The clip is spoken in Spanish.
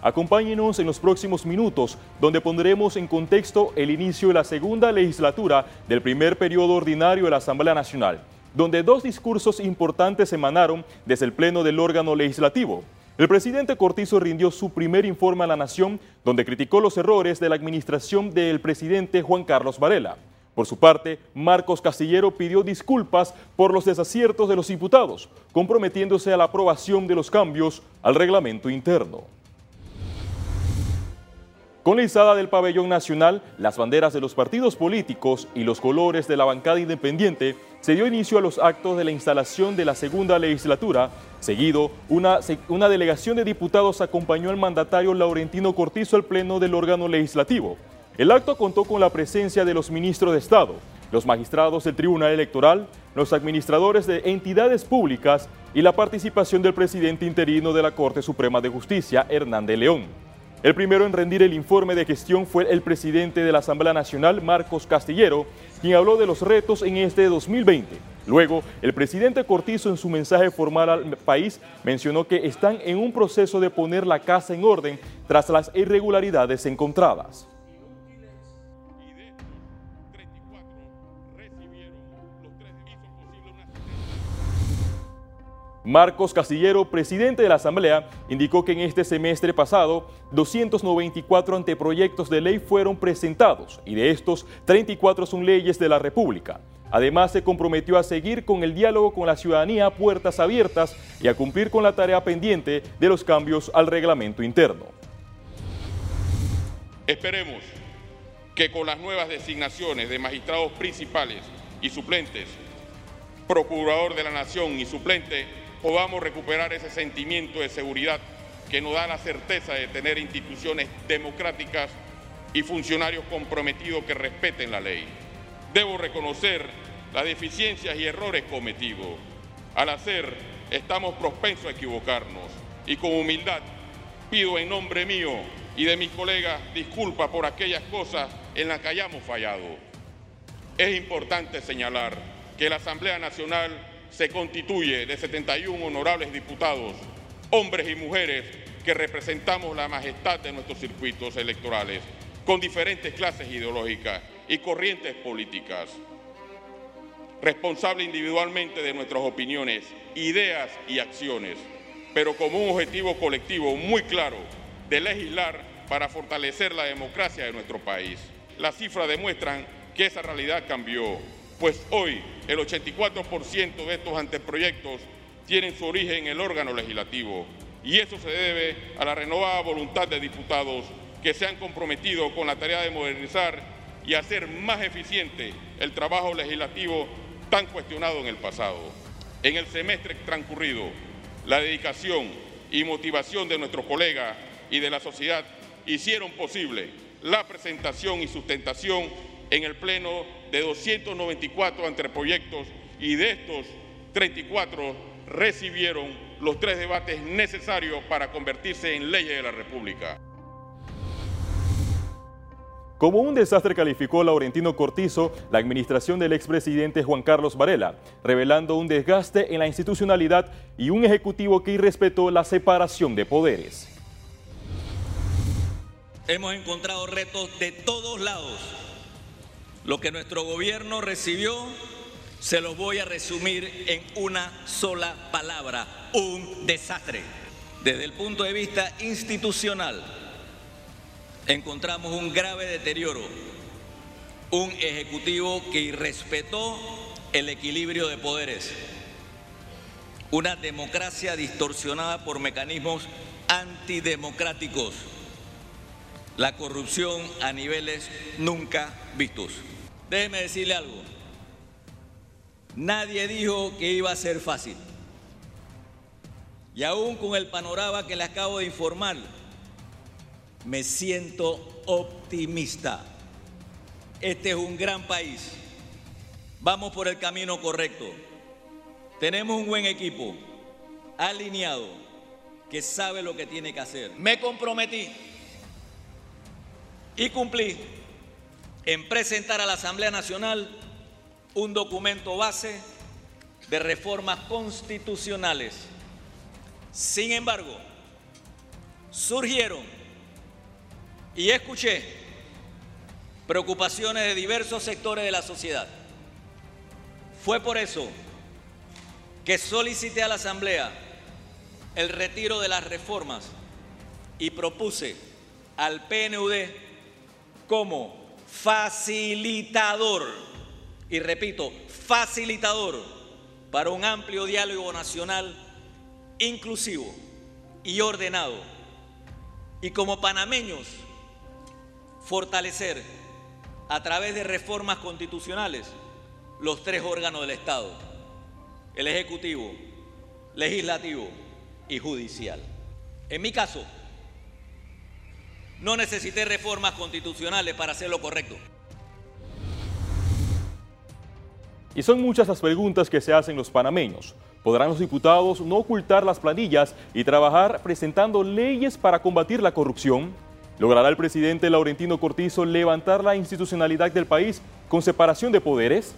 Acompáñenos en los próximos minutos, donde pondremos en contexto el inicio de la segunda legislatura del primer periodo ordinario de la Asamblea Nacional, donde dos discursos importantes emanaron desde el Pleno del órgano legislativo. El presidente Cortizo rindió su primer informe a la Nación, donde criticó los errores de la administración del presidente Juan Carlos Varela. Por su parte, Marcos Castillero pidió disculpas por los desaciertos de los diputados, comprometiéndose a la aprobación de los cambios al reglamento interno. Con la izada del pabellón nacional, las banderas de los partidos políticos y los colores de la bancada independiente, se dio inicio a los actos de la instalación de la segunda legislatura. Seguido, una, delegación de diputados acompañó al mandatario Laurentino Cortizo al pleno del órgano legislativo. El acto contó con la presencia de los ministros de Estado, los magistrados del Tribunal Electoral, los administradores de entidades públicas y la participación del presidente interino de la Corte Suprema de Justicia, Hernán de León. El primero en rendir el informe de gestión fue el presidente de la Asamblea Nacional, Marcos Castillero, quien habló de los retos en este 2020. Luego, el presidente Cortizo en su mensaje formal al país mencionó que están en un proceso de poner la casa en orden tras las irregularidades encontradas. Marcos Castillero, presidente de la Asamblea, indicó que en este semestre pasado 294 anteproyectos de ley fueron presentados y de estos 34 son leyes de la República. Además, se comprometió a seguir con el diálogo con la ciudadanía a puertas abiertas y a cumplir con la tarea pendiente de los cambios al reglamento interno. Esperemos que con las nuevas designaciones de magistrados principales y suplentes, procurador de la Nación y suplente, podamos recuperar ese sentimiento de seguridad que nos da la certeza de tener instituciones democráticas y funcionarios comprometidos que respeten la ley. Debo reconocer las deficiencias y errores cometidos. Al hacer, estamos propensos a equivocarnos y con humildad pido en nombre mío y de mis colegas disculpas por aquellas cosas en las que hayamos fallado. Es importante señalar que la Asamblea Nacional se constituye de 71 honorables diputados, hombres y mujeres que representamos la majestad de nuestros circuitos electorales, con diferentes clases ideológicas y corrientes políticas, responsable individualmente de nuestras opiniones, ideas y acciones, pero con un objetivo colectivo muy claro de legislar para fortalecer la democracia de nuestro país. Las cifras demuestran que esa realidad cambió pues hoy el 84% de estos anteproyectos tienen su origen en el órgano legislativo y eso se debe a la renovada voluntad de diputados que se han comprometido con la tarea de modernizar y hacer más eficiente el trabajo legislativo tan cuestionado en el pasado. En el semestre transcurrido, la dedicación y motivación de nuestros colegas y de la sociedad hicieron posible la presentación y sustentación en el Pleno de 294 anteproyectos y de estos 34 recibieron los tres debates necesarios para convertirse en leyes de la República. Como un desastre calificó Laurentino Cortizo la administración del expresidente Juan Carlos Varela, revelando un desgaste en la institucionalidad y un ejecutivo que irrespetó la separación de poderes. Hemos encontrado retos de todos lados lo que nuestro gobierno recibió se lo voy a resumir en una sola palabra, un desastre. Desde el punto de vista institucional, encontramos un grave deterioro, un ejecutivo que irrespetó el equilibrio de poderes, una democracia distorsionada por mecanismos antidemocráticos, la corrupción a niveles nunca vistos. Déjeme decirle algo. Nadie dijo que iba a ser fácil. Y aún con el panorama que le acabo de informar, me siento optimista. Este es un gran país. Vamos por el camino correcto. Tenemos un buen equipo, alineado, que sabe lo que tiene que hacer. Me comprometí y cumplí en presentar a la Asamblea Nacional un documento base de reformas constitucionales. Sin embargo, surgieron y escuché preocupaciones de diversos sectores de la sociedad. Fue por eso que solicité a la Asamblea el retiro de las reformas y propuse al PNUD como facilitador, y repito, facilitador para un amplio diálogo nacional inclusivo y ordenado. Y como panameños, fortalecer a través de reformas constitucionales los tres órganos del Estado, el Ejecutivo, Legislativo y Judicial. En mi caso, no necesité reformas constitucionales para hacer lo correcto. Y son muchas las preguntas que se hacen los panameños. ¿Podrán los diputados no ocultar las planillas y trabajar presentando leyes para combatir la corrupción? ¿Logrará el presidente Laurentino Cortizo levantar la institucionalidad del país con separación de poderes?